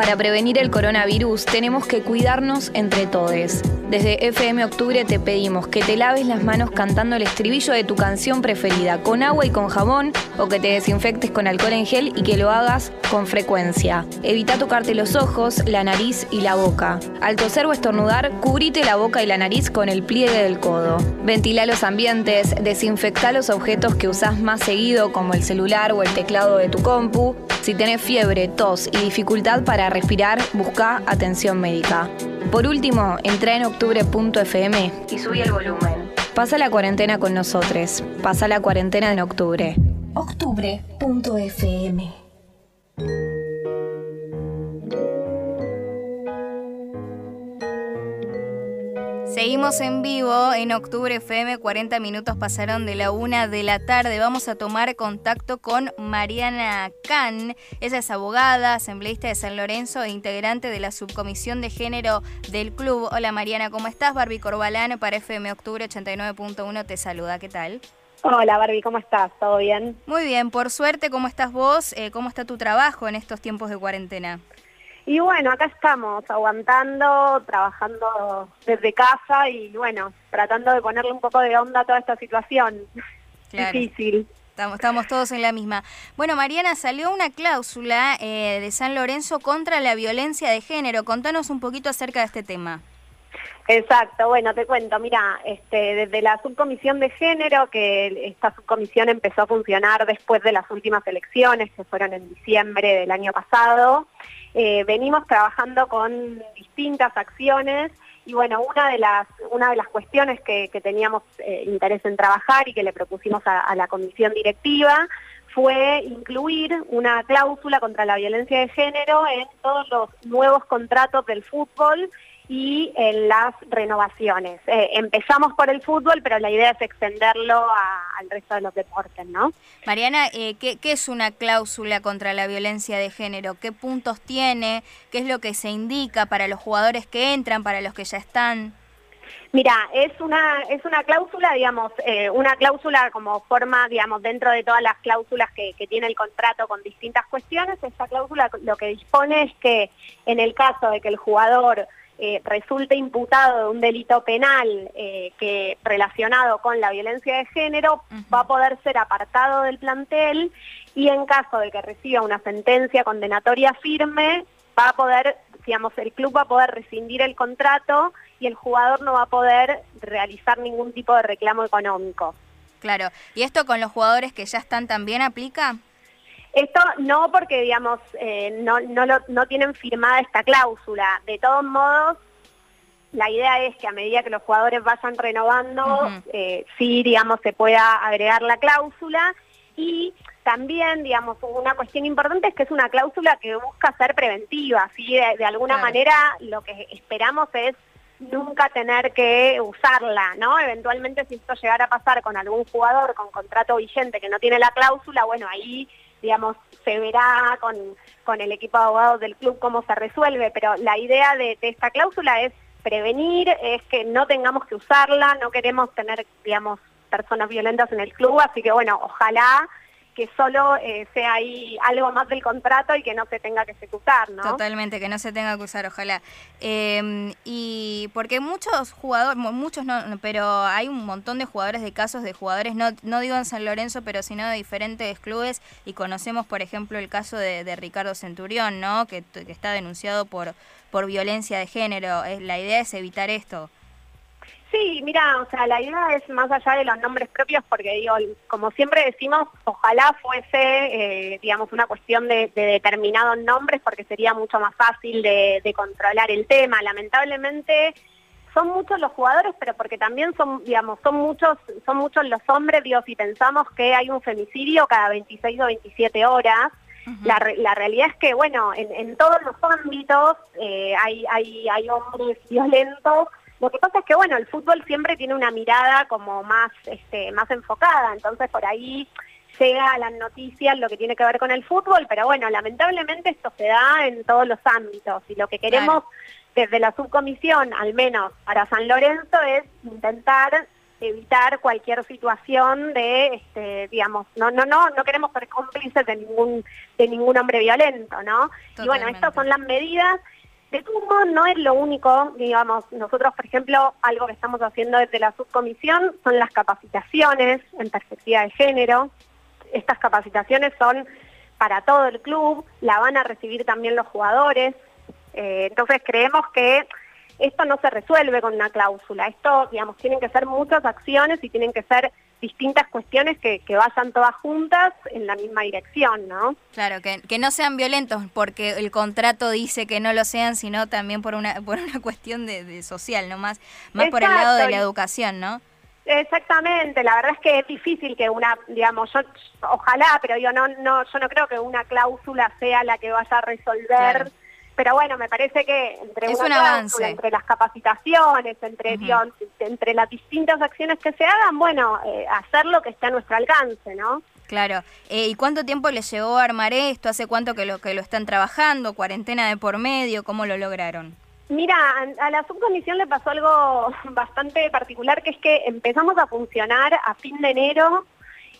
Para prevenir el coronavirus tenemos que cuidarnos entre todos. Desde FM Octubre te pedimos que te laves las manos cantando el estribillo de tu canción preferida con agua y con jabón o que te desinfectes con alcohol en gel y que lo hagas con frecuencia. Evita tocarte los ojos, la nariz y la boca. Al toser o estornudar, cubrite la boca y la nariz con el pliegue del codo. Ventila los ambientes, desinfecta los objetos que usás más seguido como el celular o el teclado de tu compu. Si tenés fiebre, tos y dificultad para respirar, busca atención médica. Por último, entra en octubre.fm y subí el volumen. Pasa la cuarentena con nosotros. Pasa la cuarentena en octubre. Octubre.fm Seguimos en vivo en Octubre FM, 40 minutos pasaron de la una de la tarde. Vamos a tomar contacto con Mariana Can. Ella es abogada, asambleísta de San Lorenzo e integrante de la subcomisión de género del club. Hola Mariana, ¿cómo estás? Barbie Corbalán para FM Octubre 89.1 te saluda. ¿Qué tal? Hola Barbie, ¿cómo estás? ¿Todo bien? Muy bien, por suerte, ¿cómo estás vos? Eh, ¿Cómo está tu trabajo en estos tiempos de cuarentena? Y bueno, acá estamos, aguantando, trabajando desde casa y bueno, tratando de ponerle un poco de onda a toda esta situación. Difícil. Estamos, estamos, todos en la misma. Bueno, Mariana, salió una cláusula eh, de San Lorenzo contra la violencia de género. Contanos un poquito acerca de este tema. Exacto, bueno, te cuento, mira, este, desde la subcomisión de género, que esta subcomisión empezó a funcionar después de las últimas elecciones, que fueron en diciembre del año pasado, eh, venimos trabajando con distintas acciones y bueno, una de las, una de las cuestiones que, teníamos eh, interés en trabajar y que le propusimos a la comisión directiva fue incluir una cláusula contra la violencia de género en todos los nuevos contratos del fútbol y en las renovaciones. Eh, empezamos por el fútbol, pero la idea es extenderlo al resto de los deportes, ¿no? Mariana, eh, ¿qué, es una cláusula contra la violencia de género? ¿Qué puntos tiene? ¿Qué es lo que se indica para los jugadores que entran, para los que ya están? Mira, es una, es una cláusula, digamos, eh, una cláusula como forma, digamos, dentro de todas las cláusulas que, que, tiene el contrato con distintas cuestiones, esta cláusula lo que dispone es que en el caso de que el jugador eh, resulte imputado de un delito penal eh, que relacionado con la violencia de género, va a poder ser apartado del plantel y en caso de que reciba una sentencia condenatoria firme, va a poder, digamos, el club va a poder rescindir el contrato y el jugador no va a poder realizar ningún tipo de reclamo económico. Claro, ¿y esto con los jugadores que ya están también aplica? Esto no porque, digamos, eh, no, no, no tienen firmada esta cláusula. De todos modos, la idea es que a medida que los jugadores vayan renovando, eh, sí, digamos, se pueda agregar la cláusula y también, digamos, una cuestión importante es que es una cláusula que busca ser preventiva, ¿sí? De, alguna manera lo que esperamos es nunca tener que usarla, ¿no? Eventualmente si esto llegara a pasar con algún jugador con contrato vigente que no tiene la cláusula, bueno, ahí digamos, se verá con, con el equipo de abogados del club cómo se resuelve, pero la idea de, esta cláusula es prevenir, es que no tengamos que usarla, no queremos tener, digamos, personas violentas en el club, así que bueno, ojalá que solo eh, sea ahí algo más del contrato y que no se tenga que ejecutar, ¿no? Totalmente, que no se tenga que usar, ojalá. Em, y porque muchos jugadores, muchos no, pero hay un montón de jugadores de casos de jugadores, no, no digo en San Lorenzo, pero sino de diferentes clubes y conocemos, por ejemplo, el caso de, Ricardo Centurión, ¿no? Que, que, está denunciado por, por violencia de género. La idea es evitar esto. Sí, mira, o sea, la idea es más allá de los nombres propios, porque digo, como siempre decimos, ojalá fuese, eh, digamos, una cuestión de, determinados nombres, porque sería mucho más fácil de, controlar el tema. Lamentablemente son muchos los jugadores, pero porque también son, digamos, son muchos, son muchos los hombres, digo, si pensamos que hay un femicidio cada 26 o 27 horas, la, realidad es que, bueno, en, todos los ámbitos eh, hay, hay, hay hombres violentos lo que pasa es que, bueno, el fútbol siempre tiene una mirada como más, este, más enfocada, entonces por ahí llega a las noticias lo que tiene que ver con el fútbol, pero bueno, lamentablemente esto se da en todos los ámbitos y lo que queremos desde la subcomisión, al menos para San Lorenzo, es intentar evitar cualquier situación de, este, digamos, no, no, no, no queremos ser cómplices de ningún, de ningún hombre violento, ¿no? Y bueno, estas son las medidas. De todo no es lo único, digamos, nosotros, por ejemplo, algo que estamos haciendo desde la subcomisión son las capacitaciones en perspectiva de género. Estas capacitaciones son para todo el club, la van a recibir también los jugadores. Eh, entonces creemos que esto no se resuelve con una cláusula, esto, digamos, tienen que ser muchas acciones y tienen que ser distintas cuestiones que, vayan todas juntas en la misma dirección, ¿no? Claro, que, que no sean violentos porque el contrato dice que no lo sean, sino también por una, por una cuestión de, social, ¿no? Más, más por el lado de la educación, ¿no? Exactamente, la verdad es que es difícil que una, digamos, yo ojalá, pero yo no, no, yo no creo que una cláusula sea la que vaya a resolver pero bueno, me parece que entre, entre las capacitaciones, entre, entre las distintas acciones que se hagan, bueno, eh, hacer lo que esté a nuestro alcance, ¿no? Claro. Eh, ¿Y cuánto tiempo les llevó a armar esto? ¿Hace cuánto que lo, que lo están trabajando? ¿Cuarentena de por medio? ¿Cómo lo lograron? Mira, a la subcomisión le pasó algo bastante particular, que es que empezamos a funcionar a fin de enero.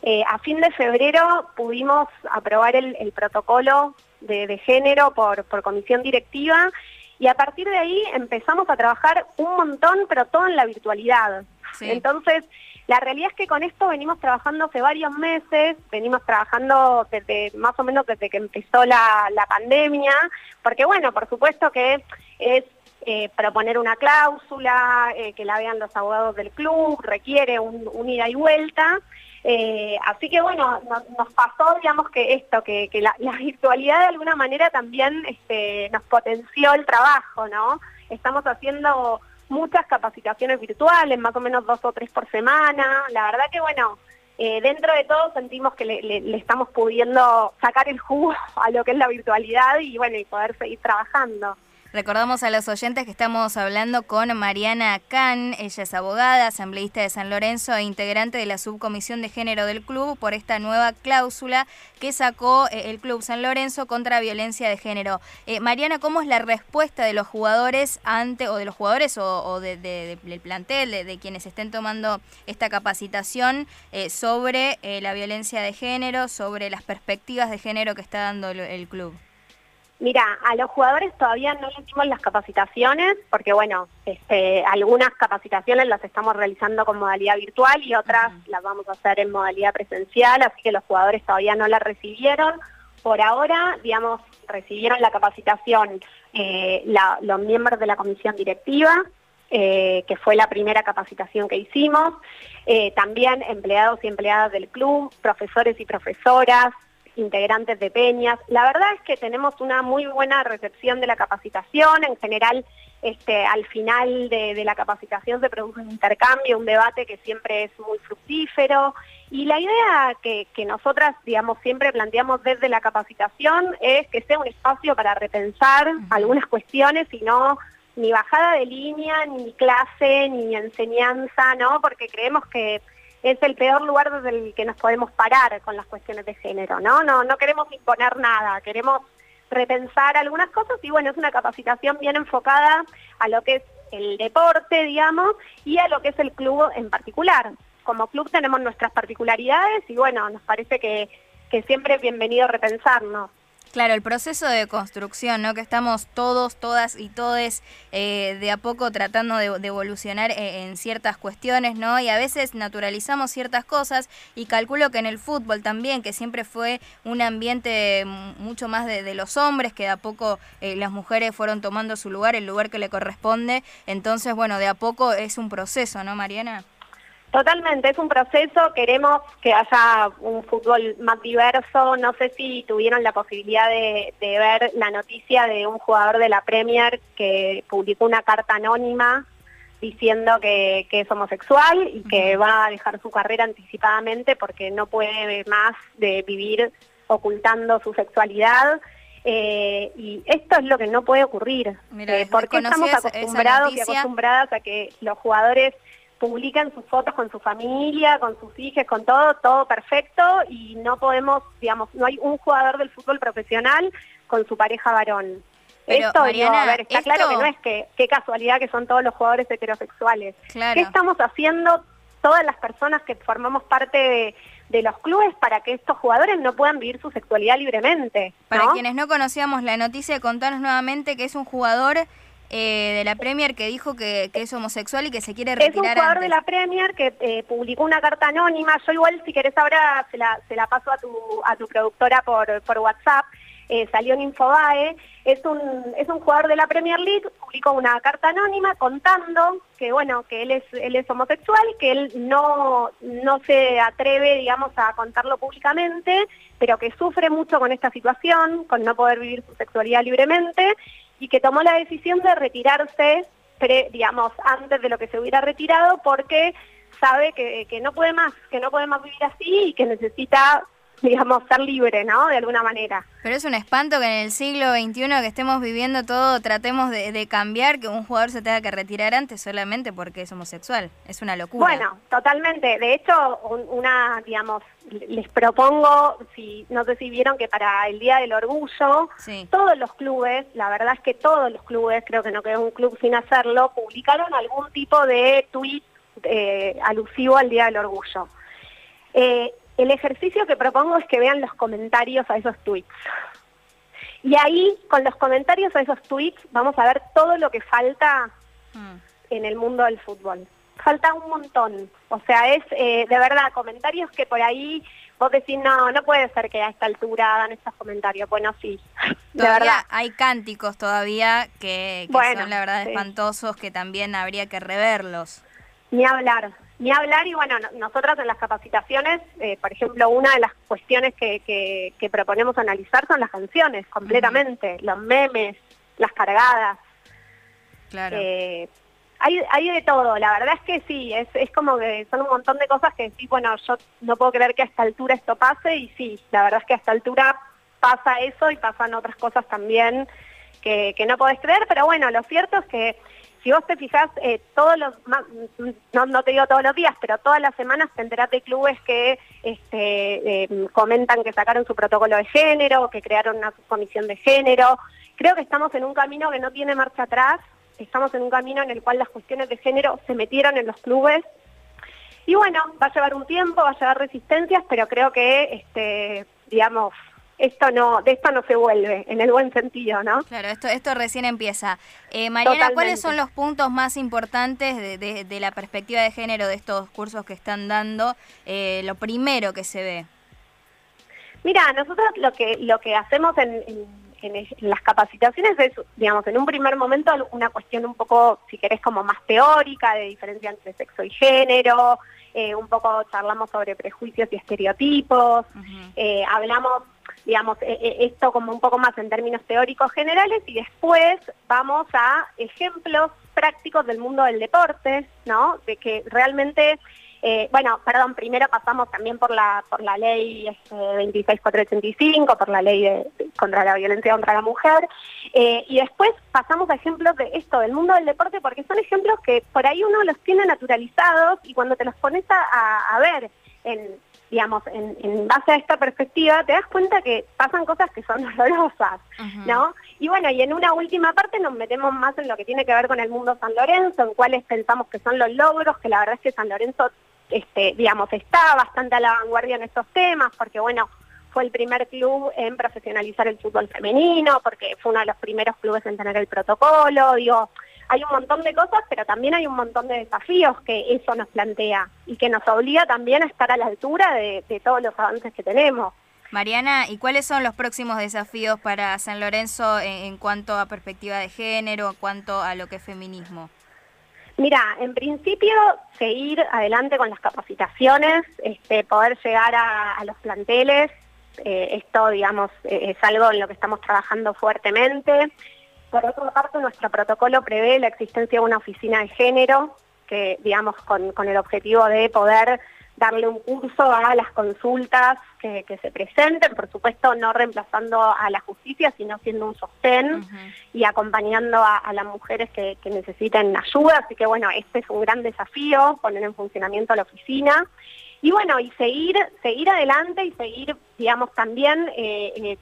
Eh, a fin de febrero pudimos aprobar el protocolo de, género por, comisión directiva y a partir de ahí empezamos a trabajar un montón, pero todo en la virtualidad. Entonces, la realidad es que con esto venimos trabajando hace varios meses, venimos trabajando desde más o menos desde que empezó la, pandemia, porque bueno, por supuesto que es eh, proponer una cláusula, eh, que la vean los abogados del club, requiere un ida y vuelta, eh, así que bueno, nos, pasó, digamos, que esto, que, la, virtualidad de alguna manera también este, nos potenció el trabajo, ¿no? Estamos haciendo muchas capacitaciones virtuales, más o menos dos o tres por semana. La verdad que bueno, eh, dentro de todo sentimos que le, estamos pudiendo sacar el jugo a lo que es la virtualidad y bueno, y poder seguir trabajando. Recordamos a los oyentes que estamos hablando con Mariana Can, ella es abogada, asambleísta de San Lorenzo e integrante de la subcomisión de género del club por esta nueva cláusula que sacó eh, el club San Lorenzo contra violencia de género. Eh, Mariana, ¿cómo es la respuesta de los jugadores ante, o de los jugadores o, del plantel, de, quienes estén tomando esta capacitación eh, sobre la violencia de género, sobre las perspectivas de género que está dando el club? Mira, a los jugadores todavía no les dimos las capacitaciones, porque bueno, este, algunas capacitaciones las estamos realizando con modalidad virtual y otras las vamos a hacer en modalidad presencial, así que los jugadores todavía no las recibieron. Por ahora, digamos, recibieron la capacitación eh, los miembros de la comisión directiva, eh, que fue la primera capacitación que hicimos, eh, también empleados y empleadas del club, profesores y profesoras, integrantes de peñas. La verdad es que tenemos una muy buena recepción de la capacitación. En general, este, al final de, la capacitación se produce un intercambio, un debate que siempre es muy fructífero. Y la idea que, nosotras, digamos, siempre planteamos desde la capacitación es que sea un espacio para repensar algunas cuestiones y no ni bajada de línea, ni clase, ni enseñanza, ¿no? Porque creemos que es el peor lugar desde el que nos podemos parar con las cuestiones de género, ¿no? No, no queremos imponer nada, queremos repensar algunas cosas y bueno, es una capacitación bien enfocada a lo que es el deporte, digamos, y a lo que es el club en particular. Como club tenemos nuestras particularidades y bueno, nos parece que, que siempre es bienvenido repensarnos. Claro, el proceso de construcción, ¿no? Que estamos todos, todas y todes eh, de a poco tratando de, evolucionar eh, en, ciertas cuestiones, ¿no? Y a veces naturalizamos ciertas cosas y calculo que en el fútbol también, que siempre fue un ambiente mucho más de, los hombres, que de a poco eh, las mujeres fueron tomando su lugar, el lugar que le corresponde. Entonces, bueno, de a poco es un proceso, ¿no, Mariana? Totalmente, es un proceso, queremos que haya un fútbol más diverso, no sé si tuvieron la posibilidad de, ver la noticia de un jugador de la Premier que publicó una carta anónima diciendo que, es homosexual y que va a dejar su carrera anticipadamente porque no puede más de vivir ocultando su sexualidad. Eh, y esto es lo que no puede ocurrir, eh, porque estamos acostumbrados y acostumbradas a que los jugadores publican sus fotos con su familia, con sus hijos, con todo, todo perfecto y no podemos, digamos, no hay un jugador del fútbol profesional con su pareja varón. esto, a ver, está claro que no es que qué casualidad que son todos los jugadores heterosexuales. ¿Qué estamos haciendo todas las personas que formamos parte de, de los clubes para que estos jugadores no puedan vivir su sexualidad libremente. Para quienes no conocíamos la noticia, contanos nuevamente que es un jugador eh, de la Premier que dijo que, es homosexual y que se quiere retirar. Es un jugador de la Premier que eh, publicó una carta anónima. Yo igual, si querés ahora, se la, se la paso a tu, a tu productora por, por WhatsApp. Eh, salió en Infobae, es un, es un jugador de la Premier League, publicó una carta anónima contando que bueno, que él es, él es homosexual, que él no, no se atreve, digamos, a contarlo públicamente, pero que sufre mucho con esta situación, con no poder vivir su sexualidad libremente, y que tomó la decisión de retirarse, digamos, antes de lo que se hubiera retirado, porque sabe que, que no puede más, que no puede más vivir así y que necesita digamos, ser libre, ¿no? De alguna manera. Pero es un espanto que en el siglo XXI que estemos viviendo todo, tratemos de, cambiar, que un jugador se tenga que retirar antes solamente porque es homosexual. Es una locura. Bueno, totalmente. De hecho, una, digamos, les propongo, si no sé si vieron que para el Día del Orgullo, todos los clubes, la verdad es que todos los clubes, creo que no quedó un club sin hacerlo, publicaron algún tipo de tweet eh, alusivo al Día del Orgullo. Eh, el ejercicio que propongo es que vean los comentarios a esos tweets. Y ahí, con los comentarios a esos tweets, vamos a ver todo lo que falta mm. en el mundo del fútbol. Falta un montón. O sea, es eh, de verdad comentarios que por ahí vos decís, no, no puede ser que a esta altura hagan estos comentarios. Bueno, sí, de verdad. Hay cánticos todavía que, son la verdad espantosos, que también habría que reverlos. Ni hablar, ni hablar, y bueno, nosotras en las capacitaciones, eh, por ejemplo, una de las cuestiones que, que, proponemos analizar son las canciones, completamente, los memes, las cargadas. Claro. Eh, hay, hay de todo, la verdad es que sí, es, es como que son un montón de cosas que sí, bueno, yo no puedo creer que a esta altura esto pase, y sí, la verdad es que a esta altura pasa eso y pasan otras cosas también que, que no podés creer, pero bueno, lo cierto es que si vos te fijás, eh, todos los, no, no, te digo todos los días, pero todas las semanas te enterás de clubes que este, eh, comentan que sacaron su protocolo de género, que crearon una comisión de género. Creo que estamos en un camino que no tiene marcha atrás, estamos en un camino en el cual las cuestiones de género se metieron en los clubes. Y bueno, va a llevar un tiempo, va a llevar resistencias, pero creo que, este, digamos, esto no, de esto no se vuelve, en el buen sentido, ¿no? Claro, esto, esto recién empieza. Eh, Mariana, ¿cuáles son los puntos más importantes de, la perspectiva de género de estos cursos que están dando? Eh, lo primero que se ve. Mira, nosotros lo que, lo que hacemos en, en, las capacitaciones es, digamos, en un primer momento una cuestión un poco, si querés, como más teórica, de diferencia entre sexo y género, eh, un poco charlamos sobre prejuicios y estereotipos, hablamos digamos, e, e, esto como un poco más en términos teóricos generales y después vamos a ejemplos prácticos del mundo del deporte, ¿no? De que realmente, eh, bueno, perdón, primero pasamos también por la por la ley este, 26485, por la ley contra la violencia contra la mujer, eh, y después pasamos a ejemplos de esto, del mundo del deporte, porque son ejemplos que por ahí uno los tiene naturalizados y cuando te los pones a, a ver en digamos, en, base a esta perspectiva, te das cuenta que pasan cosas que son dolorosas, ¿no? Y bueno, y en una última parte nos metemos más en lo que tiene que ver con el mundo San Lorenzo, en cuáles pensamos que son los logros, que la verdad es que San Lorenzo, este, digamos, está bastante a la vanguardia en estos temas, porque bueno, fue el primer club en profesionalizar el fútbol femenino, porque fue uno de los primeros clubes en tener el protocolo, digo, hay un montón de cosas, pero también hay un montón de desafíos que eso nos plantea y que nos obliga también a estar a la altura de, todos los avances que tenemos. Mariana, ¿y cuáles son los próximos desafíos para San Lorenzo en, cuanto a perspectiva de género, en cuanto a lo que es feminismo? Mira, en principio seguir adelante con las capacitaciones, este, poder llegar a, los planteles, eh, esto digamos eh, es algo en lo que estamos trabajando fuertemente. Por otra parte, nuestro protocolo prevé la existencia de una oficina de género, que digamos con, el objetivo de poder darle un curso a las consultas que, se presenten, por supuesto no reemplazando a la justicia, sino siendo un sostén y acompañando a, las mujeres que, necesiten ayuda. Así que bueno, este es un gran desafío, poner en funcionamiento la oficina. Y bueno, y seguir, seguir adelante y seguir, digamos, también eh, eh,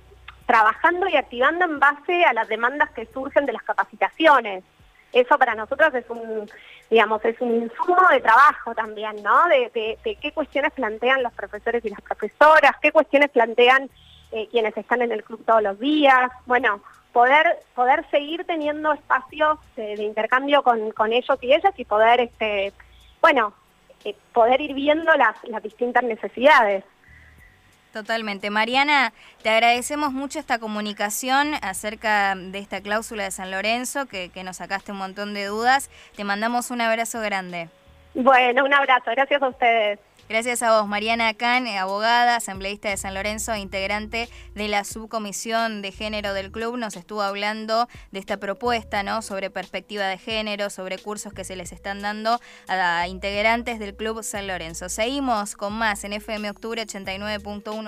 trabajando y activando en base a las demandas que surgen de las capacitaciones. eso para nosotros es un, digamos, es un insumo de trabajo también, ¿no? De, qué cuestiones plantean los profesores y las profesoras, qué cuestiones plantean eh, quienes están en el club todos los días, bueno, poder poder seguir teniendo espacios de, intercambio con, ellos y ellas y poder, este, bueno, eh, poder ir viendo las, las distintas necesidades. Totalmente. Mariana, te agradecemos mucho esta comunicación acerca de esta cláusula de San Lorenzo, que, que, nos sacaste un montón de dudas. Te mandamos un abrazo grande. Bueno, un abrazo. Gracias a ustedes. Gracias a vos, Mariana Can, abogada, asambleísta de San Lorenzo, integrante de la subcomisión de género del club, nos estuvo hablando de esta propuesta, ¿no? Sobre perspectiva de género, sobre cursos que se les están dando a integrantes del club San Lorenzo. Seguimos con más en FM Octubre 89.1.